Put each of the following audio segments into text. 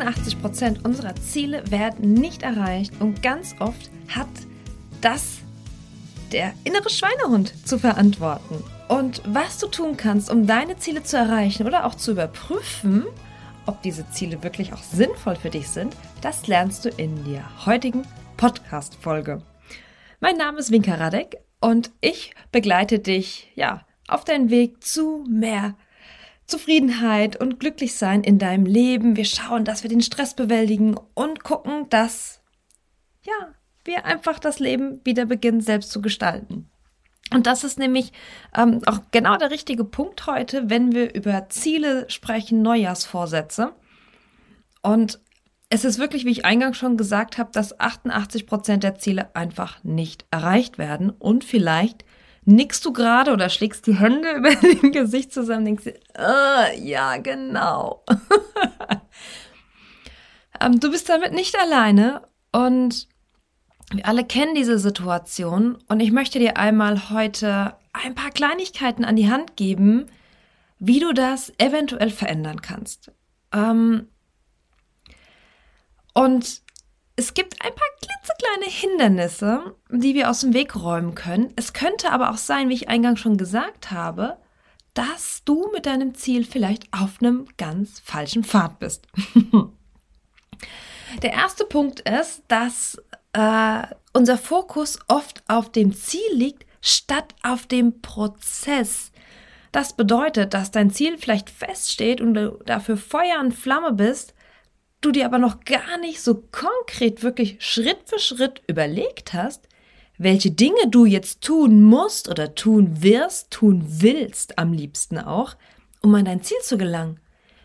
88 Prozent unserer Ziele werden nicht erreicht und ganz oft hat das der innere Schweinehund zu verantworten. Und was du tun kannst, um deine Ziele zu erreichen oder auch zu überprüfen, ob diese Ziele wirklich auch sinnvoll für dich sind, das lernst du in der heutigen Podcast-Folge. Mein Name ist Winka Radek und ich begleite dich, ja, auf deinen Weg zu mehr Zufriedenheit und Glücklichsein in deinem Leben. Wir schauen, dass wir den Stress bewältigen und gucken, dass, ja, wir einfach das Leben wieder beginnen, selbst zu gestalten. Und das ist nämlich ähm, auch genau der richtige Punkt heute, wenn wir über Ziele sprechen, Neujahrsvorsätze. Und es ist wirklich, wie ich eingangs schon gesagt habe, dass 88 Prozent der Ziele einfach nicht erreicht werden und vielleicht nickst du gerade oder schlägst die Hände über dem Gesicht zusammen, denkst du, uh, ja, genau. ähm, du bist damit nicht alleine und wir alle kennen diese Situation und ich möchte dir einmal heute ein paar Kleinigkeiten an die Hand geben, wie du das eventuell verändern kannst. Ähm, und es gibt ein paar klitzekleine Hindernisse, die wir aus dem Weg räumen können. Es könnte aber auch sein, wie ich eingangs schon gesagt habe, dass du mit deinem Ziel vielleicht auf einem ganz falschen Pfad bist. Der erste Punkt ist, dass äh, unser Fokus oft auf dem Ziel liegt, statt auf dem Prozess. Das bedeutet, dass dein Ziel vielleicht feststeht und du dafür Feuer und Flamme bist, du dir aber noch gar nicht so konkret wirklich Schritt für Schritt überlegt hast, welche Dinge du jetzt tun musst oder tun wirst, tun willst am liebsten auch, um an dein Ziel zu gelangen.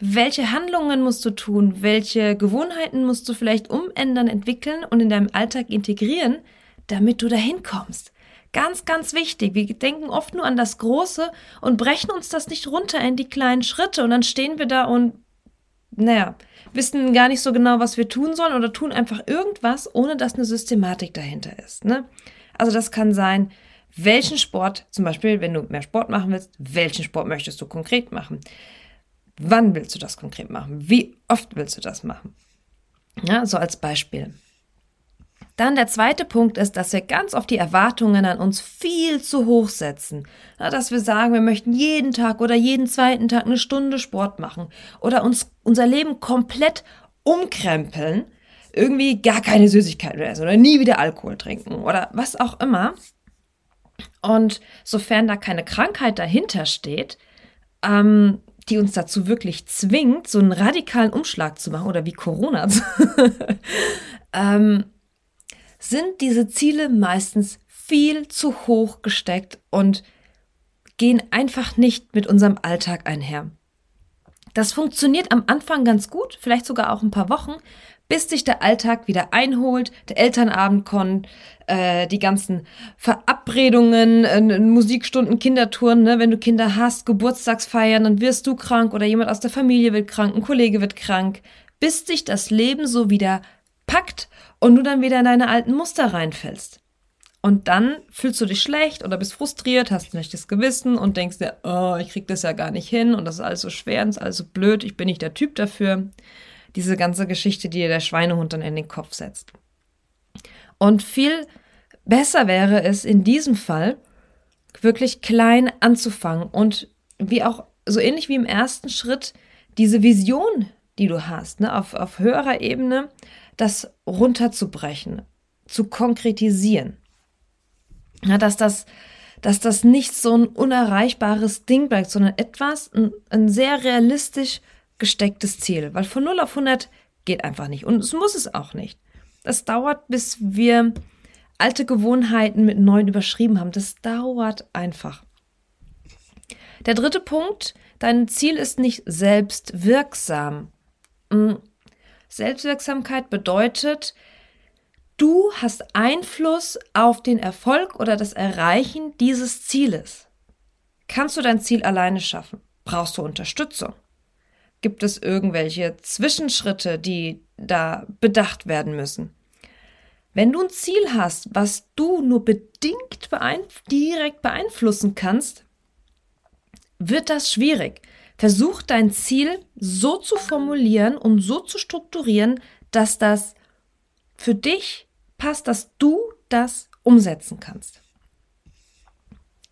Welche Handlungen musst du tun? Welche Gewohnheiten musst du vielleicht umändern, entwickeln und in deinem Alltag integrieren, damit du dahin kommst? Ganz, ganz wichtig. Wir denken oft nur an das Große und brechen uns das nicht runter in die kleinen Schritte und dann stehen wir da und, naja, wissen gar nicht so genau, was wir tun sollen oder tun einfach irgendwas, ohne dass eine Systematik dahinter ist. Ne? Also das kann sein, welchen Sport, zum Beispiel, wenn du mehr Sport machen willst, welchen Sport möchtest du konkret machen? Wann willst du das konkret machen? Wie oft willst du das machen? Ja, so als Beispiel. Dann der zweite Punkt ist, dass wir ganz oft die Erwartungen an uns viel zu hoch setzen. Dass wir sagen, wir möchten jeden Tag oder jeden zweiten Tag eine Stunde Sport machen oder uns unser Leben komplett umkrempeln, irgendwie gar keine Süßigkeiten mehr essen oder nie wieder Alkohol trinken oder was auch immer. Und sofern da keine Krankheit dahinter steht, ähm, die uns dazu wirklich zwingt, so einen radikalen Umschlag zu machen oder wie Corona, ähm, sind diese Ziele meistens viel zu hoch gesteckt und gehen einfach nicht mit unserem Alltag einher. Das funktioniert am Anfang ganz gut, vielleicht sogar auch ein paar Wochen, bis sich der Alltag wieder einholt, der Elternabend kommt, äh, die ganzen Verabredungen, äh, Musikstunden, Kindertouren, ne? wenn du Kinder hast, Geburtstagsfeiern, dann wirst du krank oder jemand aus der Familie wird krank, ein Kollege wird krank, bis sich das Leben so wieder packt und du dann wieder in deine alten Muster reinfällst. Und dann fühlst du dich schlecht oder bist frustriert, hast ein schlechtes Gewissen und denkst dir, oh, ich krieg das ja gar nicht hin und das ist alles so schwer und ist alles so blöd, ich bin nicht der Typ dafür. Diese ganze Geschichte, die dir der Schweinehund dann in den Kopf setzt. Und viel besser wäre es in diesem Fall, wirklich klein anzufangen und wie auch so ähnlich wie im ersten Schritt diese Vision, die du hast, ne, auf, auf höherer Ebene, das runterzubrechen, zu konkretisieren. Ja, dass das, dass das nicht so ein unerreichbares Ding bleibt, sondern etwas, ein, ein sehr realistisch gestecktes Ziel. Weil von 0 auf 100 geht einfach nicht. Und es muss es auch nicht. Das dauert, bis wir alte Gewohnheiten mit neuen überschrieben haben. Das dauert einfach. Der dritte Punkt, dein Ziel ist nicht selbstwirksam. Hm, Selbstwirksamkeit bedeutet, du hast Einfluss auf den Erfolg oder das Erreichen dieses Zieles. Kannst du dein Ziel alleine schaffen? Brauchst du Unterstützung? Gibt es irgendwelche Zwischenschritte, die da bedacht werden müssen? Wenn du ein Ziel hast, was du nur bedingt beeinf direkt beeinflussen kannst, wird das schwierig. Versuch dein Ziel so zu formulieren und so zu strukturieren, dass das für dich passt, dass du das umsetzen kannst.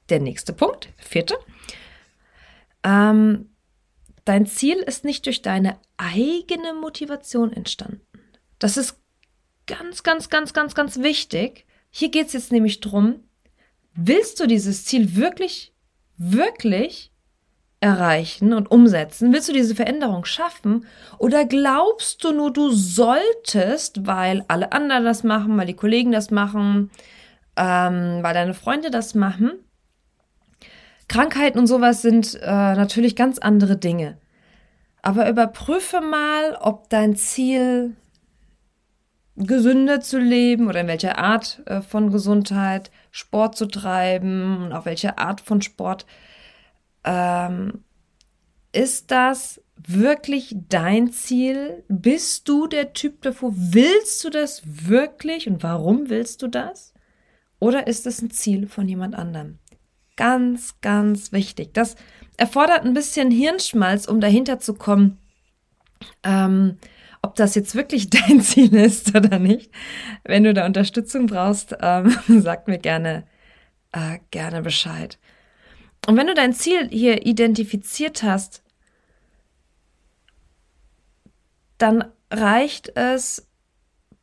Der nächste Punkt, vierte. Ähm, dein Ziel ist nicht durch deine eigene Motivation entstanden. Das ist ganz, ganz, ganz, ganz, ganz wichtig. Hier geht es jetzt nämlich drum, willst du dieses Ziel wirklich, wirklich erreichen und umsetzen? Willst du diese Veränderung schaffen? Oder glaubst du nur, du solltest, weil alle anderen das machen, weil die Kollegen das machen, ähm, weil deine Freunde das machen? Krankheiten und sowas sind äh, natürlich ganz andere Dinge. Aber überprüfe mal, ob dein Ziel gesünder zu leben oder in welcher Art äh, von Gesundheit, Sport zu treiben und auch welche Art von Sport ähm, ist das wirklich dein Ziel? Bist du der Typ davor? Willst du das wirklich und warum willst du das? Oder ist es ein Ziel von jemand anderem? Ganz, ganz wichtig. Das erfordert ein bisschen Hirnschmalz, um dahinter zu kommen, ähm, ob das jetzt wirklich dein Ziel ist oder nicht. Wenn du da Unterstützung brauchst, ähm, sag mir gerne, äh, gerne Bescheid. Und wenn du dein Ziel hier identifiziert hast, dann reicht es,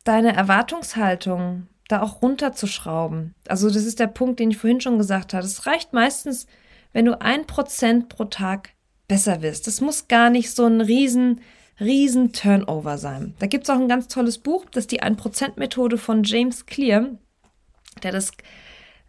deine Erwartungshaltung da auch runterzuschrauben. Also das ist der Punkt, den ich vorhin schon gesagt habe. Es reicht meistens, wenn du ein Prozent pro Tag besser wirst. Das muss gar nicht so ein riesen, riesen Turnover sein. Da gibt es auch ein ganz tolles Buch, das ist die 1%-Methode von James Clear, der das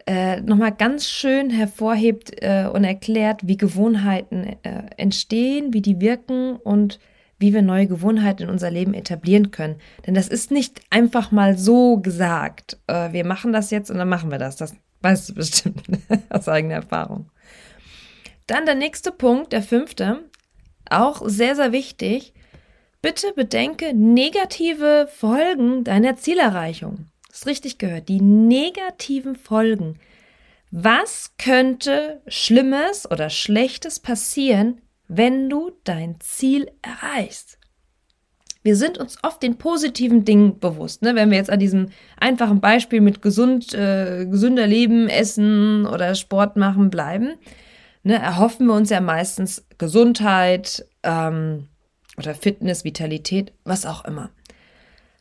äh, nochmal ganz schön hervorhebt äh, und erklärt, wie Gewohnheiten äh, entstehen, wie die wirken und wie wir neue Gewohnheiten in unser Leben etablieren können. Denn das ist nicht einfach mal so gesagt. Äh, wir machen das jetzt und dann machen wir das. Das weißt du bestimmt aus eigener Erfahrung. Dann der nächste Punkt, der fünfte, auch sehr, sehr wichtig. Bitte bedenke negative Folgen deiner Zielerreichung. Das ist richtig gehört. Die negativen Folgen. Was könnte Schlimmes oder Schlechtes passieren, wenn du dein Ziel erreichst? Wir sind uns oft den positiven Dingen bewusst. Ne? Wenn wir jetzt an diesem einfachen Beispiel mit gesund, äh, gesünder Leben, Essen oder Sport machen bleiben, ne, erhoffen wir uns ja meistens Gesundheit ähm, oder Fitness, Vitalität, was auch immer.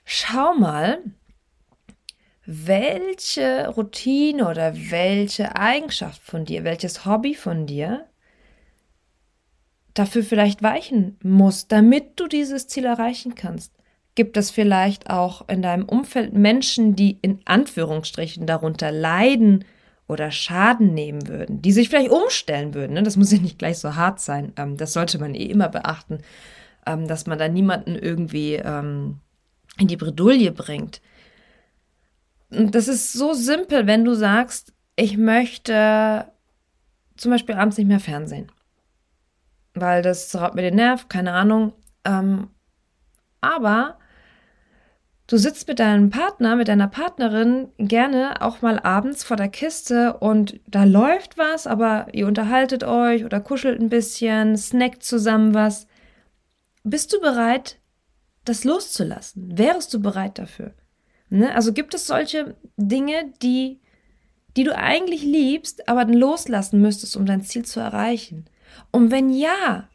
Schau mal, welche Routine oder welche Eigenschaft von dir, welches Hobby von dir dafür vielleicht weichen muss, damit du dieses Ziel erreichen kannst. Gibt es vielleicht auch in deinem Umfeld Menschen, die in Anführungsstrichen darunter leiden oder Schaden nehmen würden, die sich vielleicht umstellen würden? Ne? Das muss ja nicht gleich so hart sein. Ähm, das sollte man eh immer beachten, ähm, dass man da niemanden irgendwie ähm, in die Bredouille bringt das ist so simpel, wenn du sagst, ich möchte zum Beispiel abends nicht mehr Fernsehen. Weil das raubt mir den Nerv, keine Ahnung. Ähm, aber du sitzt mit deinem Partner, mit deiner Partnerin gerne auch mal abends vor der Kiste und da läuft was, aber ihr unterhaltet euch oder kuschelt ein bisschen, snackt zusammen was. Bist du bereit, das loszulassen? Wärst du bereit dafür? Ne? Also gibt es solche Dinge, die, die du eigentlich liebst, aber dann loslassen müsstest, um dein Ziel zu erreichen? Und wenn ja,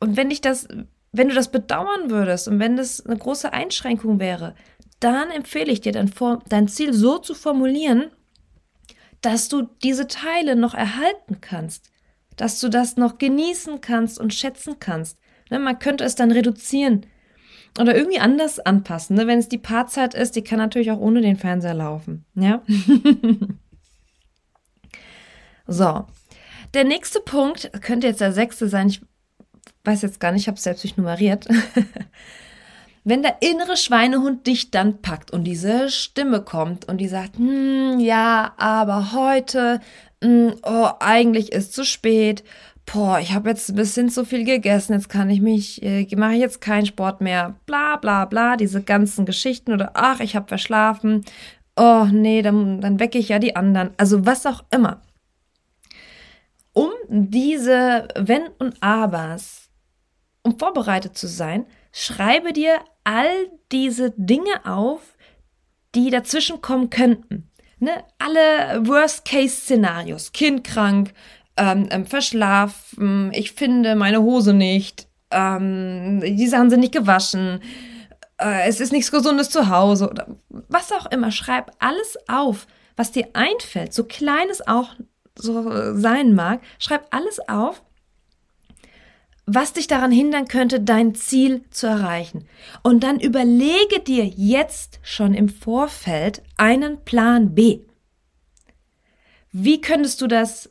und wenn dich das, wenn du das bedauern würdest und wenn das eine große Einschränkung wäre, dann empfehle ich dir, dein, dein Ziel so zu formulieren, dass du diese Teile noch erhalten kannst, dass du das noch genießen kannst und schätzen kannst. Ne, man könnte es dann reduzieren oder irgendwie anders anpassen. Ne? Wenn es die Paarzeit ist, die kann natürlich auch ohne den Fernseher laufen. Ja. so. Der nächste Punkt könnte jetzt der sechste sein. Ich weiß jetzt gar nicht, ich habe es selbst nicht nummeriert. Wenn der innere Schweinehund dich dann packt und diese Stimme kommt und die sagt, hm, ja, aber heute, hm, oh, eigentlich ist zu spät boah, ich habe jetzt ein bisschen zu viel gegessen, jetzt kann ich mich, äh, mache ich jetzt keinen Sport mehr, bla bla bla, diese ganzen Geschichten oder ach, ich habe verschlafen, oh nee, dann, dann wecke ich ja die anderen, also was auch immer. um diese Wenn und Abers, um vorbereitet zu sein, schreibe dir all diese Dinge auf, die dazwischen kommen könnten. Ne? Alle Worst-Case-Szenarios. Kind krank, ähm, ähm, verschlafen, ich finde meine Hose nicht, ähm, die Sachen sind nicht gewaschen, äh, es ist nichts Gesundes zu Hause oder was auch immer. Schreib alles auf, was dir einfällt, so klein es auch so sein mag. Schreib alles auf, was dich daran hindern könnte, dein Ziel zu erreichen. Und dann überlege dir jetzt schon im Vorfeld einen Plan B. Wie könntest du das,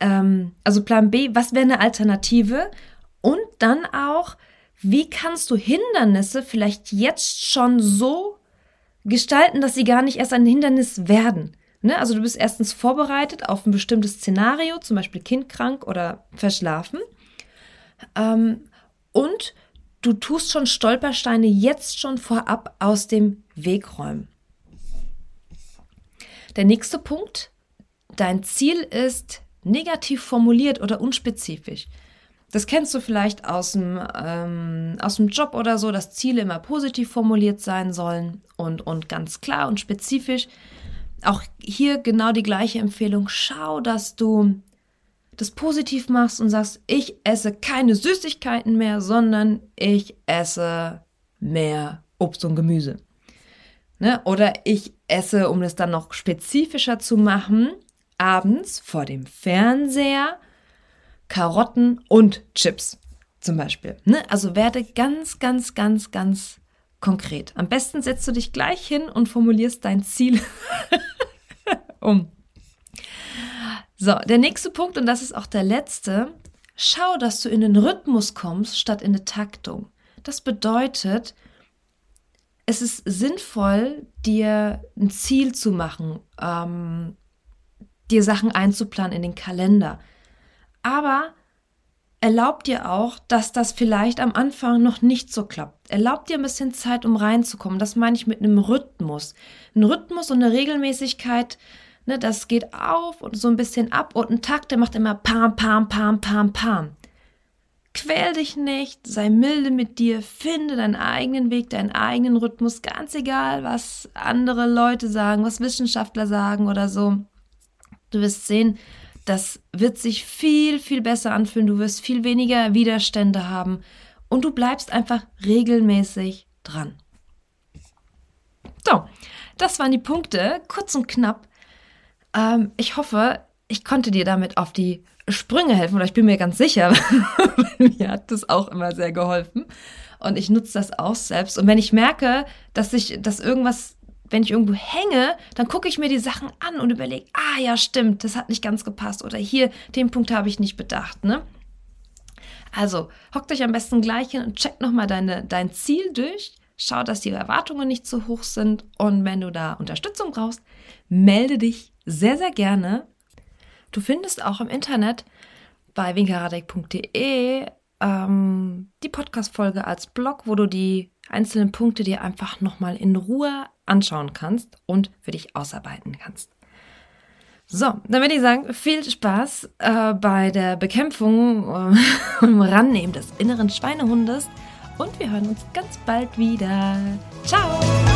ähm, also Plan B, was wäre eine Alternative? Und dann auch, wie kannst du Hindernisse vielleicht jetzt schon so gestalten, dass sie gar nicht erst ein Hindernis werden? Ne? Also du bist erstens vorbereitet auf ein bestimmtes Szenario, zum Beispiel kindkrank oder verschlafen. Ähm, und du tust schon Stolpersteine jetzt schon vorab aus dem Weg räumen. Der nächste Punkt, dein Ziel ist negativ formuliert oder unspezifisch. Das kennst du vielleicht aus dem, ähm, aus dem Job oder so, dass Ziele immer positiv formuliert sein sollen und, und ganz klar und spezifisch. Auch hier genau die gleiche Empfehlung. Schau, dass du das positiv machst und sagst, ich esse keine Süßigkeiten mehr, sondern ich esse mehr Obst und Gemüse. Ne? Oder ich esse, um es dann noch spezifischer zu machen, abends vor dem Fernseher Karotten und Chips zum Beispiel. Ne? Also werde ganz, ganz, ganz, ganz konkret. Am besten setzt du dich gleich hin und formulierst dein Ziel um. So, der nächste Punkt, und das ist auch der letzte, schau, dass du in den Rhythmus kommst statt in eine Taktung. Das bedeutet, es ist sinnvoll, dir ein Ziel zu machen, ähm, dir Sachen einzuplanen in den Kalender. Aber erlaubt dir auch, dass das vielleicht am Anfang noch nicht so klappt. Erlaubt dir ein bisschen Zeit, um reinzukommen. Das meine ich mit einem Rhythmus. Ein Rhythmus und eine Regelmäßigkeit Ne, das geht auf und so ein bisschen ab und ein Takt, der macht immer pam, pam, pam, pam, pam. Quäl dich nicht, sei milde mit dir, finde deinen eigenen Weg, deinen eigenen Rhythmus, ganz egal, was andere Leute sagen, was Wissenschaftler sagen oder so. Du wirst sehen, das wird sich viel, viel besser anfühlen, du wirst viel weniger Widerstände haben und du bleibst einfach regelmäßig dran. So, das waren die Punkte, kurz und knapp. Ähm, ich hoffe, ich konnte dir damit auf die Sprünge helfen oder ich bin mir ganz sicher, mir hat das auch immer sehr geholfen und ich nutze das auch selbst. Und wenn ich merke, dass ich, dass irgendwas, wenn ich irgendwo hänge, dann gucke ich mir die Sachen an und überlege, ah ja, stimmt, das hat nicht ganz gepasst oder hier, den Punkt habe ich nicht bedacht, ne? Also, hockt euch am besten gleich hin und checkt nochmal dein Ziel durch. Schau, dass die Erwartungen nicht zu hoch sind. Und wenn du da Unterstützung brauchst, melde dich sehr, sehr gerne. Du findest auch im Internet bei winkaradek.de ähm, die Podcast-Folge als Blog, wo du die einzelnen Punkte dir einfach nochmal in Ruhe anschauen kannst und für dich ausarbeiten kannst. So, dann würde ich sagen, viel Spaß äh, bei der Bekämpfung äh, und Rannehmen des inneren Schweinehundes und wir hören uns ganz bald wieder. Ciao!